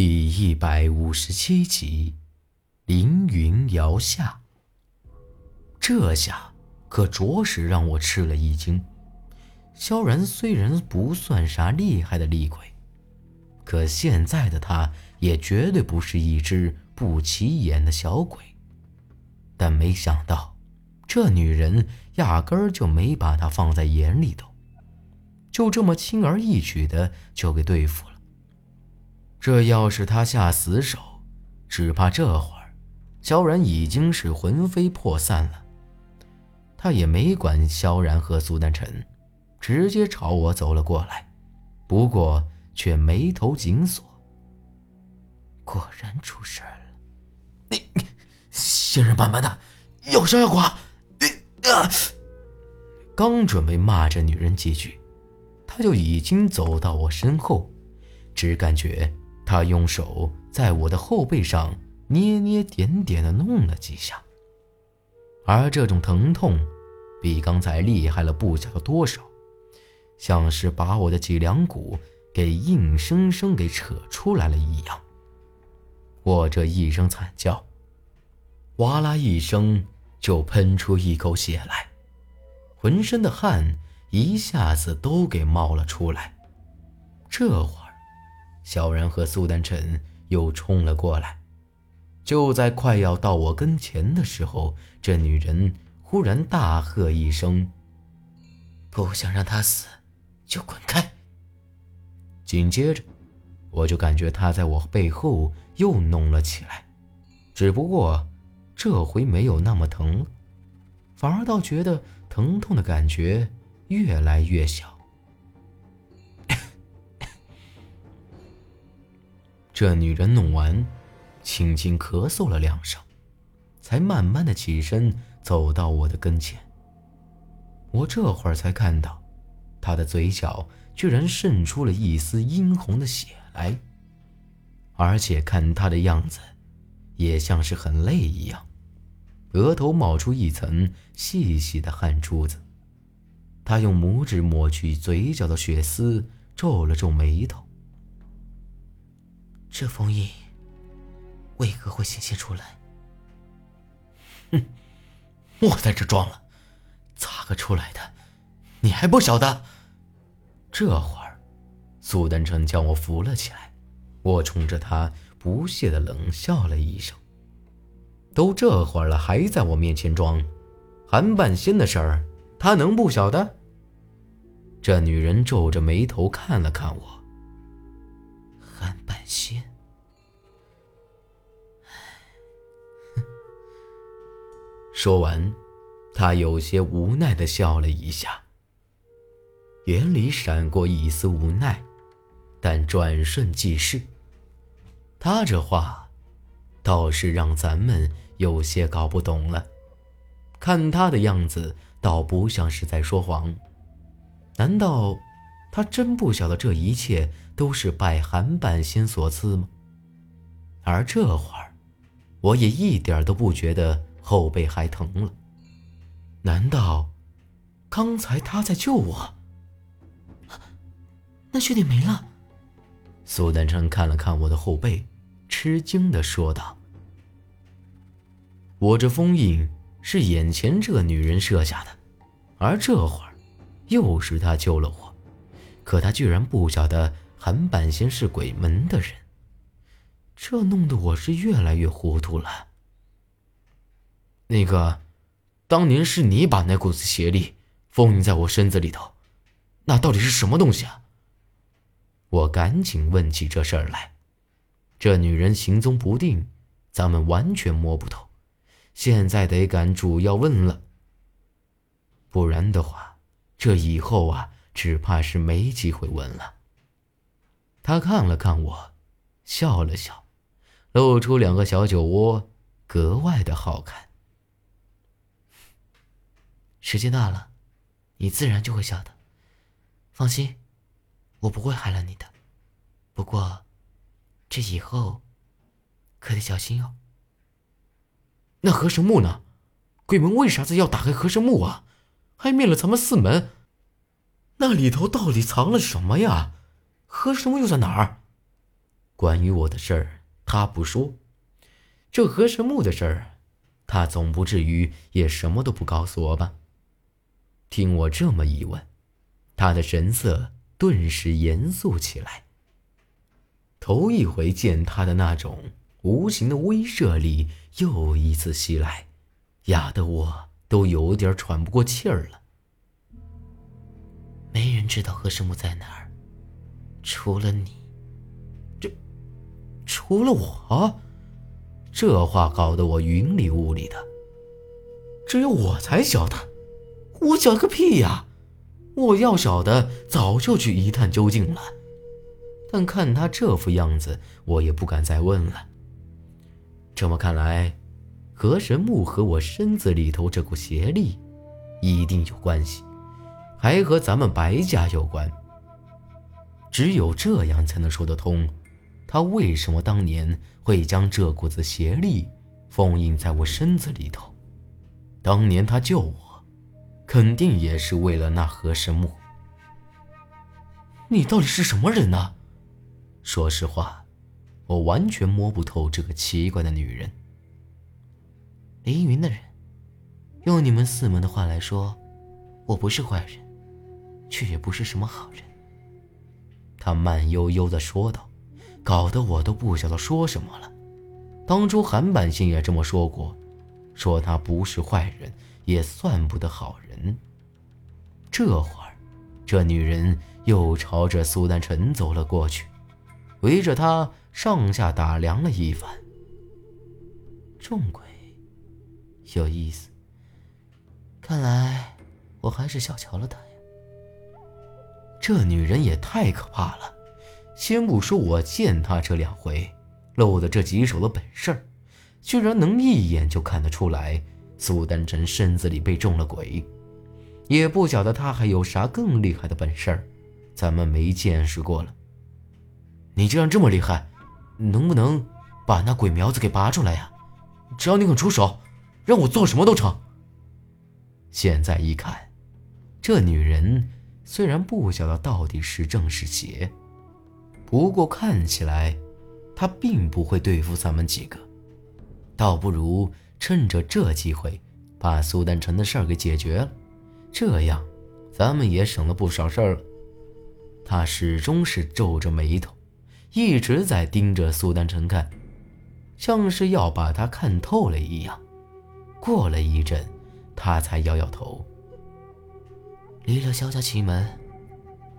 第一百五十七集，凌云摇下。这下可着实让我吃了一惊。萧然虽然不算啥厉害的厉鬼，可现在的他也绝对不是一只不起眼的小鬼。但没想到，这女人压根儿就没把他放在眼里头，就这么轻而易举的就给对付了。这要是他下死手，只怕这会儿，萧然已经是魂飞魄散了。他也没管萧然和苏丹晨，直接朝我走了过来，不过却眉头紧锁。果然出事了！你，仙人板板的，要杀要剐！你啊！刚准备骂这女人几句，他就已经走到我身后，只感觉。他用手在我的后背上捏捏点点的弄了几下，而这种疼痛比刚才厉害了不晓得多少，像是把我的脊梁骨给硬生生给扯出来了一样。我这一声惨叫，哇啦一声就喷出一口血来，浑身的汗一下子都给冒了出来。这会儿。小然和苏丹晨又冲了过来，就在快要到我跟前的时候，这女人忽然大喝一声：“不想让他死，就滚开！”紧接着，我就感觉她在我背后又弄了起来，只不过这回没有那么疼了，反而倒觉得疼痛的感觉越来越小。这女人弄完，轻轻咳嗽了两声，才慢慢的起身走到我的跟前。我这会儿才看到，她的嘴角居然渗出了一丝殷红的血来，而且看她的样子，也像是很累一样，额头冒出一层细细的汗珠子。她用拇指抹去嘴角的血丝，皱了皱眉头。这封印为何会显现出来？哼，莫在这装了，咋个出来的？你还不晓得？这会儿，苏丹成将我扶了起来，我冲着他不屑的冷笑了一声。都这会儿了，还在我面前装？韩半仙的事儿，他能不晓得？这女人皱着眉头看了看我。韩半仙，说完，他有些无奈的笑了一下，眼里闪过一丝无奈，但转瞬即逝。他这话，倒是让咱们有些搞不懂了。看他的样子，倒不像是在说谎。难道？他真不晓得这一切都是拜韩半仙所赐吗？而这会儿，我也一点都不觉得后背还疼了。难道刚才他在救我？那确定没了？苏丹城看了看我的后背，吃惊的说道：“我这封印是眼前这个女人设下的，而这会儿又是她救了我。”可他居然不晓得韩半仙是鬼门的人，这弄得我是越来越糊涂了。那个，当年是你把那股子邪力封印在我身子里头，那到底是什么东西啊？我赶紧问起这事儿来。这女人行踪不定，咱们完全摸不透，现在得赶主要问了，不然的话，这以后啊。只怕是没机会问了。他看了看我，笑了笑，露出两个小酒窝，格外的好看。时间到了，你自然就会晓得。放心，我不会害了你的。不过，这以后可得小心哦。那和神木呢？鬼门为啥子要打开和神木啊？还灭了咱们四门。那里头到底藏了什么呀？和什么又在哪儿？关于我的事儿，他不说；这何神木的事儿，他总不至于也什么都不告诉我吧？听我这么一问，他的神色顿时严肃起来。头一回见他的那种无形的威慑力又一次袭来，压得我都有点喘不过气儿了。没人知道何神木在哪儿，除了你。这，除了我，这话搞得我云里雾里的。只有我才晓得，我晓得个屁呀！我要晓得，早就去一探究竟了。但看他这副样子，我也不敢再问了。这么看来，何神木和我身子里头这股邪力，一定有关系，还和咱们白家有关。只有这样才能说得通，他为什么当年会将这股子邪力封印在我身子里头？当年他救我，肯定也是为了那和神木。你到底是什么人呢？说实话，我完全摸不透这个奇怪的女人。凌云的人，用你们四门的话来说，我不是坏人，却也不是什么好人。他慢悠悠的说道，搞得我都不晓得说什么了。当初韩半仙也这么说过，说他不是坏人，也算不得好人。这会儿，这女人又朝着苏丹臣走了过去。围着他上下打量了一番，众鬼，有意思。看来我还是小瞧了他。这女人也太可怕了，先不说我见她这两回露的这几手的本事，居然能一眼就看得出来苏丹臣身子里被中了鬼，也不晓得他还有啥更厉害的本事，咱们没见识过了。你既然这么厉害，能不能把那鬼苗子给拔出来呀？只要你肯出手，让我做什么都成。现在一看，这女人虽然不晓得到底是正是邪，不过看起来他并不会对付咱们几个，倒不如趁着这机会把苏丹臣的事儿给解决了，这样咱们也省了不少事儿了。他始终是皱着眉头。一直在盯着苏丹臣看，像是要把他看透了一样。过了一阵，他才摇摇头。离了萧家奇门，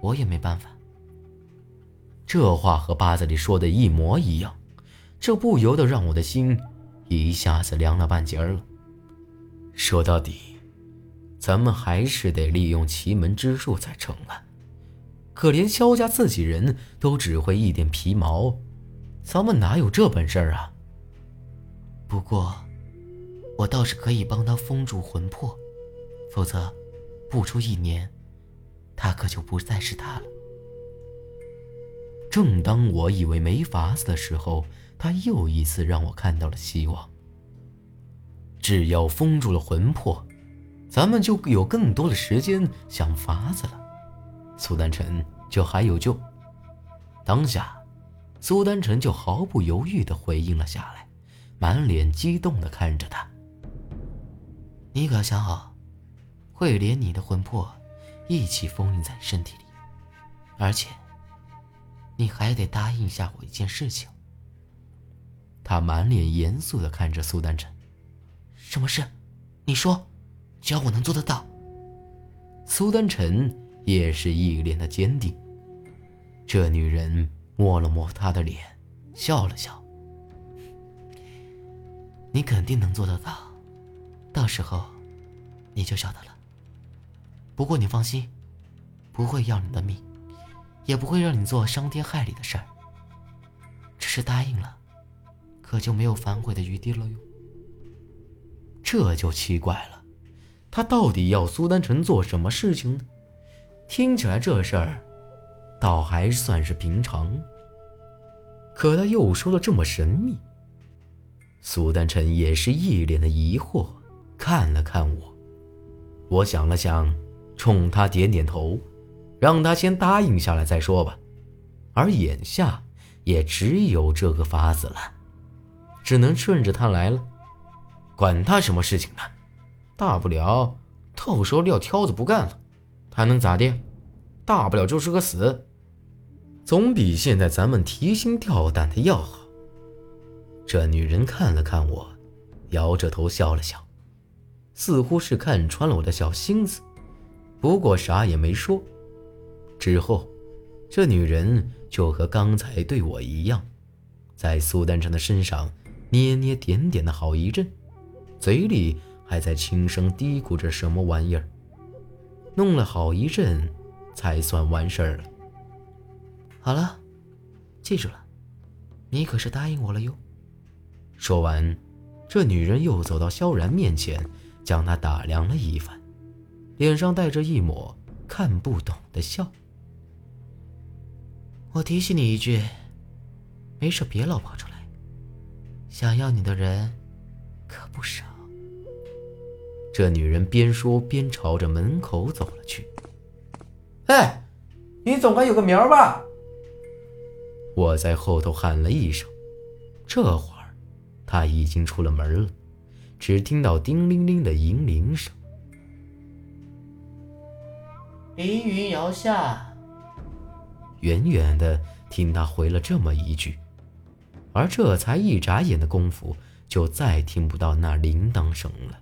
我也没办法。这话和八字里说的一模一样，这不由得让我的心一下子凉了半截了。说到底，咱们还是得利用奇门之术才成啊。可连萧家自己人都只会一点皮毛，咱们哪有这本事啊？不过，我倒是可以帮他封住魂魄，否则，不出一年，他可就不再是他了。正当我以为没法子的时候，他又一次让我看到了希望。只要封住了魂魄，咱们就有更多的时间想法子了。苏丹臣就还有救。当下，苏丹臣就毫不犹豫地回应了下来，满脸激动地看着他：“你可想好，会连你的魂魄一起封印在身体里，而且，你还得答应下我一件事情。”他满脸严肃地看着苏丹晨：“什么事？你说，只要我能做得到。”苏丹晨。也是一脸的坚定。这女人摸了摸他的脸，笑了笑：“你肯定能做得到，到时候你就晓得了。不过你放心，不会要你的命，也不会让你做伤天害理的事儿。只是答应了，可就没有反悔的余地了哟。”这就奇怪了，他到底要苏丹臣做什么事情呢？听起来这事儿，倒还算是平常。可他又说的这么神秘。苏丹臣也是一脸的疑惑，看了看我。我想了想，冲他点点头，让他先答应下来再说吧。而眼下，也只有这个法子了，只能顺着他来了。管他什么事情呢？大不了到时候撂挑子不干了，他能咋的？大不了就是个死，总比现在咱们提心吊胆的要好。这女人看了看我，摇着头笑了笑，似乎是看穿了我的小心思，不过啥也没说。之后，这女人就和刚才对我一样，在苏丹城的身上捏捏点点的好一阵，嘴里还在轻声嘀咕着什么玩意儿，弄了好一阵。才算完事儿了。好了，记住了，你可是答应我了哟。说完，这女人又走到萧然面前，将他打量了一番，脸上带着一抹看不懂的笑。我提醒你一句，没事别老跑出来，想要你的人可不少。这女人边说边朝着门口走了去。哎，你总该有个名儿吧？我在后头喊了一声，这会儿他已经出了门了，只听到叮铃铃的银铃声。凌云摇下，远远的听他回了这么一句，而这才一眨眼的功夫，就再听不到那铃铛声了。